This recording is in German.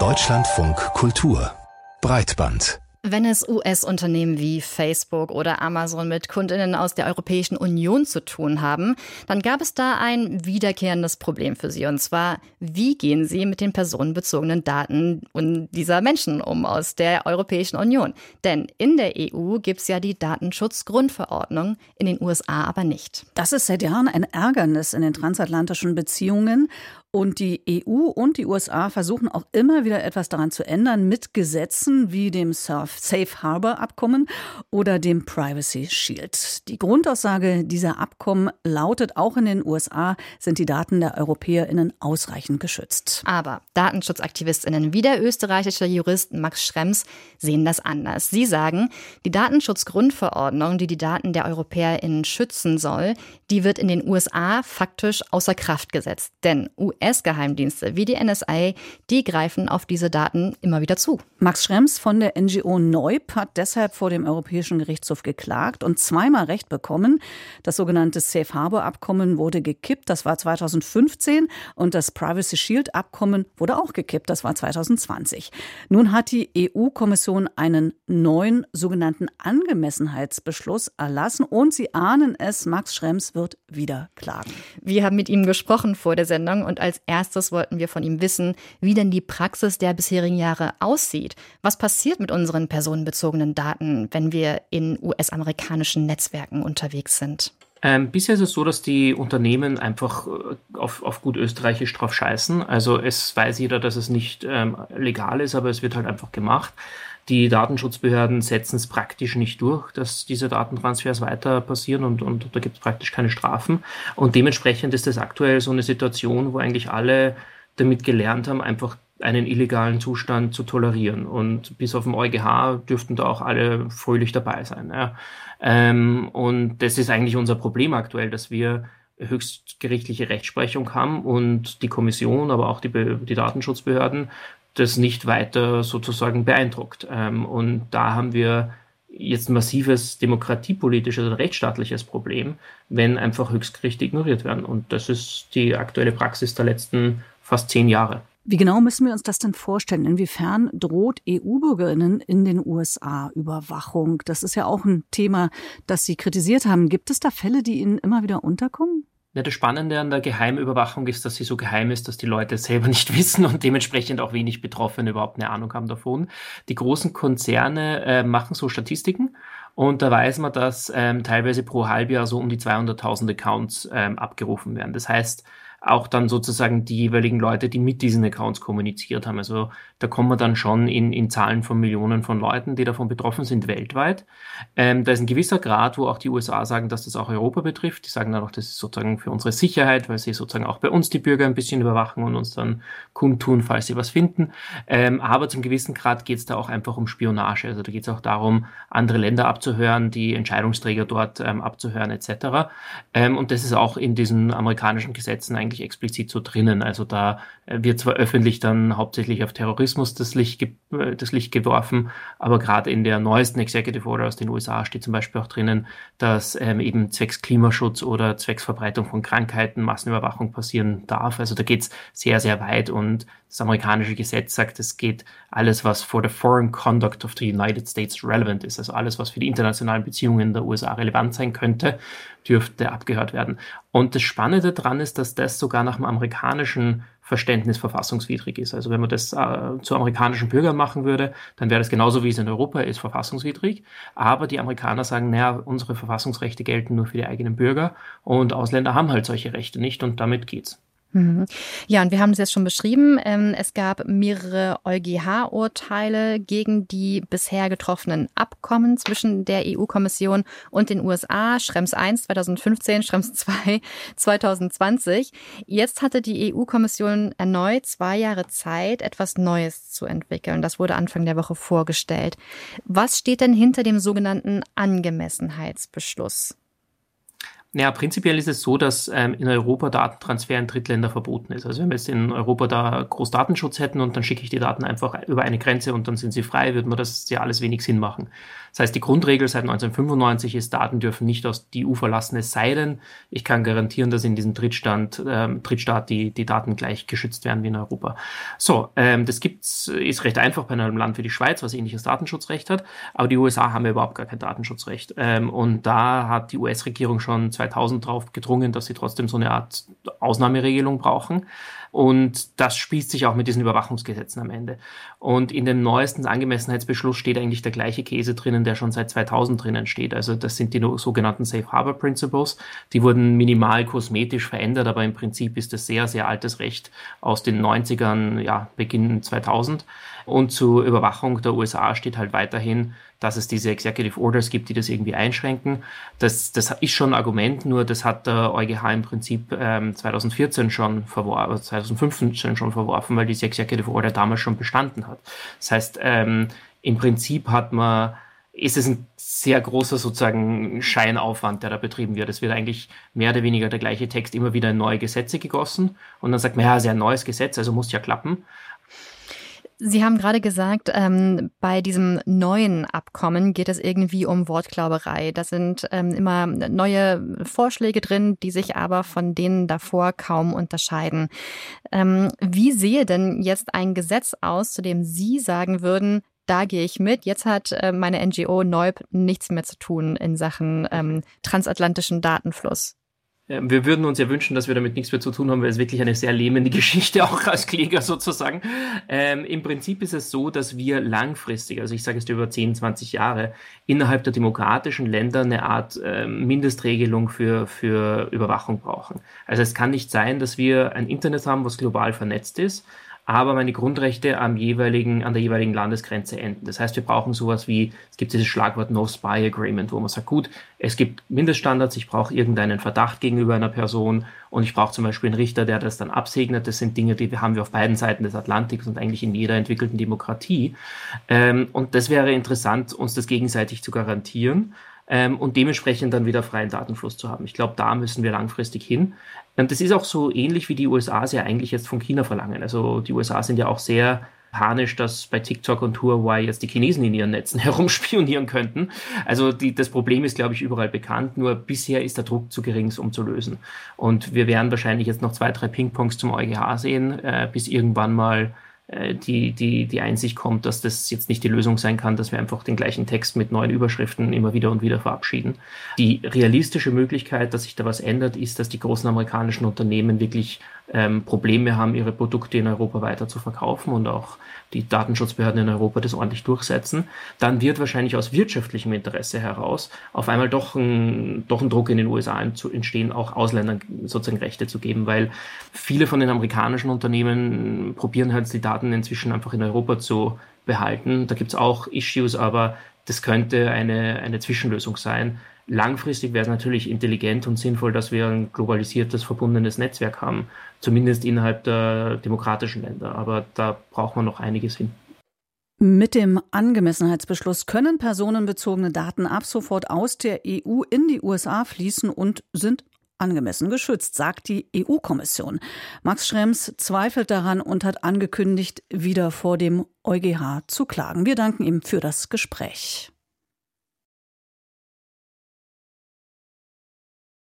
Deutschlandfunk Kultur Breitband wenn es US-Unternehmen wie Facebook oder Amazon mit Kundinnen aus der Europäischen Union zu tun haben, dann gab es da ein wiederkehrendes Problem für sie. Und zwar, wie gehen sie mit den personenbezogenen Daten dieser Menschen um aus der Europäischen Union? Denn in der EU gibt es ja die Datenschutzgrundverordnung, in den USA aber nicht. Das ist seit Jahren ein Ärgernis in den transatlantischen Beziehungen. Und die EU und die USA versuchen auch immer wieder etwas daran zu ändern mit Gesetzen wie dem Safe Harbor Abkommen oder dem Privacy Shield. Die Grundaussage dieser Abkommen lautet, auch in den USA sind die Daten der EuropäerInnen ausreichend geschützt. Aber DatenschutzaktivistInnen wie der österreichische Jurist Max Schrems sehen das anders. Sie sagen, die Datenschutzgrundverordnung, die die Daten der EuropäerInnen schützen soll, die wird in den USA faktisch außer Kraft gesetzt. Denn US-Geheimdienste wie die NSA, die greifen auf diese Daten immer wieder zu. Max Schrems von der NGO Neub hat deshalb vor dem Europäischen Gerichtshof geklagt und zweimal Recht bekommen. Das sogenannte Safe Harbor Abkommen wurde gekippt, das war 2015 und das Privacy Shield Abkommen wurde auch gekippt, das war 2020. Nun hat die EU-Kommission einen neuen sogenannten Angemessenheitsbeschluss erlassen und sie ahnen es, Max Schrems wird wieder klagen. Wir haben mit ihm gesprochen vor der Sendung und als als erstes wollten wir von ihm wissen, wie denn die Praxis der bisherigen Jahre aussieht. Was passiert mit unseren personenbezogenen Daten, wenn wir in US-amerikanischen Netzwerken unterwegs sind? Ähm, bisher ist es so, dass die Unternehmen einfach äh, auf, auf gut österreichisch drauf scheißen. Also es weiß jeder, dass es nicht ähm, legal ist, aber es wird halt einfach gemacht. Die Datenschutzbehörden setzen es praktisch nicht durch, dass diese Datentransfers weiter passieren und, und da gibt es praktisch keine Strafen. Und dementsprechend ist das aktuell so eine Situation, wo eigentlich alle damit gelernt haben, einfach einen illegalen Zustand zu tolerieren. Und bis auf den EuGH dürften da auch alle fröhlich dabei sein. Ja. Ähm, und das ist eigentlich unser Problem aktuell, dass wir höchstgerichtliche Rechtsprechung haben und die Kommission, aber auch die, die Datenschutzbehörden das nicht weiter sozusagen beeindruckt. Ähm, und da haben wir jetzt ein massives demokratiepolitisches oder rechtsstaatliches Problem, wenn einfach Höchstgerichte ignoriert werden. Und das ist die aktuelle Praxis der letzten fast zehn Jahre. Wie genau müssen wir uns das denn vorstellen? Inwiefern droht EU-Bürgerinnen in den USA Überwachung? Das ist ja auch ein Thema, das Sie kritisiert haben. Gibt es da Fälle, die Ihnen immer wieder unterkommen? Ja, das Spannende an der Geheimüberwachung ist, dass sie so geheim ist, dass die Leute selber nicht wissen und dementsprechend auch wenig Betroffene überhaupt eine Ahnung haben davon. Die großen Konzerne äh, machen so Statistiken und da weiß man, dass ähm, teilweise pro Halbjahr so um die 200.000 Accounts ähm, abgerufen werden. Das heißt, auch dann sozusagen die jeweiligen Leute, die mit diesen Accounts kommuniziert haben. Also da kommen wir dann schon in, in Zahlen von Millionen von Leuten, die davon betroffen sind weltweit. Ähm, da ist ein gewisser Grad, wo auch die USA sagen, dass das auch Europa betrifft. Die sagen dann auch, das ist sozusagen für unsere Sicherheit, weil sie sozusagen auch bei uns die Bürger ein bisschen überwachen und uns dann kundtun, falls sie was finden. Ähm, aber zum gewissen Grad geht es da auch einfach um Spionage. Also da geht es auch darum, andere Länder abzuhören, die Entscheidungsträger dort ähm, abzuhören etc. Ähm, und das ist auch in diesen amerikanischen Gesetzen eigentlich explizit so drinnen. Also da äh, wird zwar öffentlich dann hauptsächlich auf Terrorismus das Licht, äh, das Licht geworfen, aber gerade in der neuesten Executive Order aus den USA steht zum Beispiel auch drinnen, dass ähm, eben zwecks Klimaschutz oder zwecks Verbreitung von Krankheiten Massenüberwachung passieren darf. Also da geht's sehr, sehr weit und das amerikanische Gesetz sagt, es geht alles, was for the foreign conduct of the United States relevant ist, also alles, was für die internationalen Beziehungen der USA relevant sein könnte, dürfte abgehört werden. Und das Spannende daran ist, dass das sogar nach dem amerikanischen Verständnis verfassungswidrig ist. Also wenn man das äh, zu amerikanischen Bürgern machen würde, dann wäre das genauso wie es in Europa ist, verfassungswidrig. Aber die Amerikaner sagen, naja, unsere Verfassungsrechte gelten nur für die eigenen Bürger und Ausländer haben halt solche Rechte nicht und damit geht's. Mhm. Ja, und wir haben es jetzt schon beschrieben. Ähm, es gab mehrere EuGH-Urteile gegen die bisher getroffenen Abkommen zwischen der EU-Kommission und den USA. Schrems 1 2015, Schrems 2 2020. Jetzt hatte die EU-Kommission erneut zwei Jahre Zeit, etwas Neues zu entwickeln. Das wurde Anfang der Woche vorgestellt. Was steht denn hinter dem sogenannten Angemessenheitsbeschluss? Naja, prinzipiell ist es so, dass ähm, in Europa Datentransfer in Drittländer verboten ist. Also wenn wir jetzt in Europa da Großdatenschutz hätten und dann schicke ich die Daten einfach über eine Grenze und dann sind sie frei, würde man das ja alles wenig Sinn machen. Das heißt, die Grundregel seit 1995 ist, Daten dürfen nicht aus die EU verlassen, es sei denn, ich kann garantieren, dass in diesem Drittstand, ähm, Drittstaat die, die Daten gleich geschützt werden wie in Europa. So, ähm, das gibt's, ist recht einfach bei einem Land wie die Schweiz, was ähnliches Datenschutzrecht hat, aber die USA haben ja überhaupt gar kein Datenschutzrecht. Ähm, und da hat die US-Regierung schon 2000 drauf gedrungen, dass sie trotzdem so eine Art Ausnahmeregelung brauchen. Und das spießt sich auch mit diesen Überwachungsgesetzen am Ende. Und in dem neuesten Angemessenheitsbeschluss steht eigentlich der gleiche Käse drinnen, der schon seit 2000 drinnen steht. Also das sind die sogenannten Safe Harbor Principles. Die wurden minimal kosmetisch verändert, aber im Prinzip ist das sehr, sehr altes Recht aus den 90ern, ja, Beginn 2000. Und zur Überwachung der USA steht halt weiterhin, dass es diese Executive Orders gibt, die das irgendwie einschränken. Das, das ist schon ein Argument, nur das hat der EuGH im Prinzip ähm, 2014 schon verworfen, 2015 schon verworfen, weil diese Executive Order damals schon bestanden hat. Das heißt, ähm, im Prinzip hat man ist es ein sehr großer sozusagen Scheinaufwand, der da betrieben wird. Es wird eigentlich mehr oder weniger der gleiche Text immer wieder in neue Gesetze gegossen und dann sagt man, ja, ein neues Gesetz, also muss ja klappen. Sie haben gerade gesagt, ähm, bei diesem neuen Abkommen geht es irgendwie um Wortglauberei. Da sind ähm, immer neue Vorschläge drin, die sich aber von denen davor kaum unterscheiden. Ähm, wie sehe denn jetzt ein Gesetz aus, zu dem Sie sagen würden, da gehe ich mit. Jetzt hat äh, meine NGO Neub nichts mehr zu tun in Sachen ähm, transatlantischen Datenfluss. Wir würden uns ja wünschen, dass wir damit nichts mehr zu tun haben, weil es wirklich eine sehr lähmende Geschichte auch als Kläger sozusagen. Ähm, Im Prinzip ist es so, dass wir langfristig, also ich sage es über 10, 20 Jahre, innerhalb der demokratischen Länder eine Art äh, Mindestregelung für, für Überwachung brauchen. Also es kann nicht sein, dass wir ein Internet haben, was global vernetzt ist, aber meine Grundrechte am jeweiligen, an der jeweiligen Landesgrenze enden. Das heißt, wir brauchen sowas wie, es gibt dieses Schlagwort No Spy Agreement, wo man sagt, gut, es gibt Mindeststandards, ich brauche irgendeinen Verdacht gegenüber einer Person und ich brauche zum Beispiel einen Richter, der das dann absegnet. Das sind Dinge, die haben wir auf beiden Seiten des Atlantiks und eigentlich in jeder entwickelten Demokratie. Ähm, und das wäre interessant, uns das gegenseitig zu garantieren ähm, und dementsprechend dann wieder freien Datenfluss zu haben. Ich glaube, da müssen wir langfristig hin. Und das ist auch so ähnlich, wie die USA es ja eigentlich jetzt von China verlangen. Also die USA sind ja auch sehr panisch, dass bei TikTok und Huawei jetzt die Chinesen in ihren Netzen herumspionieren könnten. Also die, das Problem ist, glaube ich, überall bekannt, nur bisher ist der Druck zu gering, um zu lösen. Und wir werden wahrscheinlich jetzt noch zwei, drei Pingpongs zum EuGH sehen, äh, bis irgendwann mal die, die, die Einsicht kommt, dass das jetzt nicht die Lösung sein kann, dass wir einfach den gleichen Text mit neuen Überschriften immer wieder und wieder verabschieden. Die realistische Möglichkeit, dass sich da was ändert, ist, dass die großen amerikanischen Unternehmen wirklich ähm, Probleme haben, ihre Produkte in Europa weiter zu verkaufen und auch die Datenschutzbehörden in Europa das ordentlich durchsetzen, dann wird wahrscheinlich aus wirtschaftlichem Interesse heraus auf einmal doch ein, doch ein Druck in den USA entstehen, auch Ausländern sozusagen Rechte zu geben, weil viele von den amerikanischen Unternehmen probieren halt die Daten inzwischen einfach in Europa zu behalten. Da gibt es auch Issues, aber das könnte eine, eine Zwischenlösung sein. Langfristig wäre es natürlich intelligent und sinnvoll, dass wir ein globalisiertes, verbundenes Netzwerk haben, zumindest innerhalb der demokratischen Länder. Aber da braucht man noch einiges hin. Mit dem Angemessenheitsbeschluss können personenbezogene Daten ab sofort aus der EU in die USA fließen und sind angemessen geschützt, sagt die EU-Kommission. Max Schrems zweifelt daran und hat angekündigt, wieder vor dem EuGH zu klagen. Wir danken ihm für das Gespräch.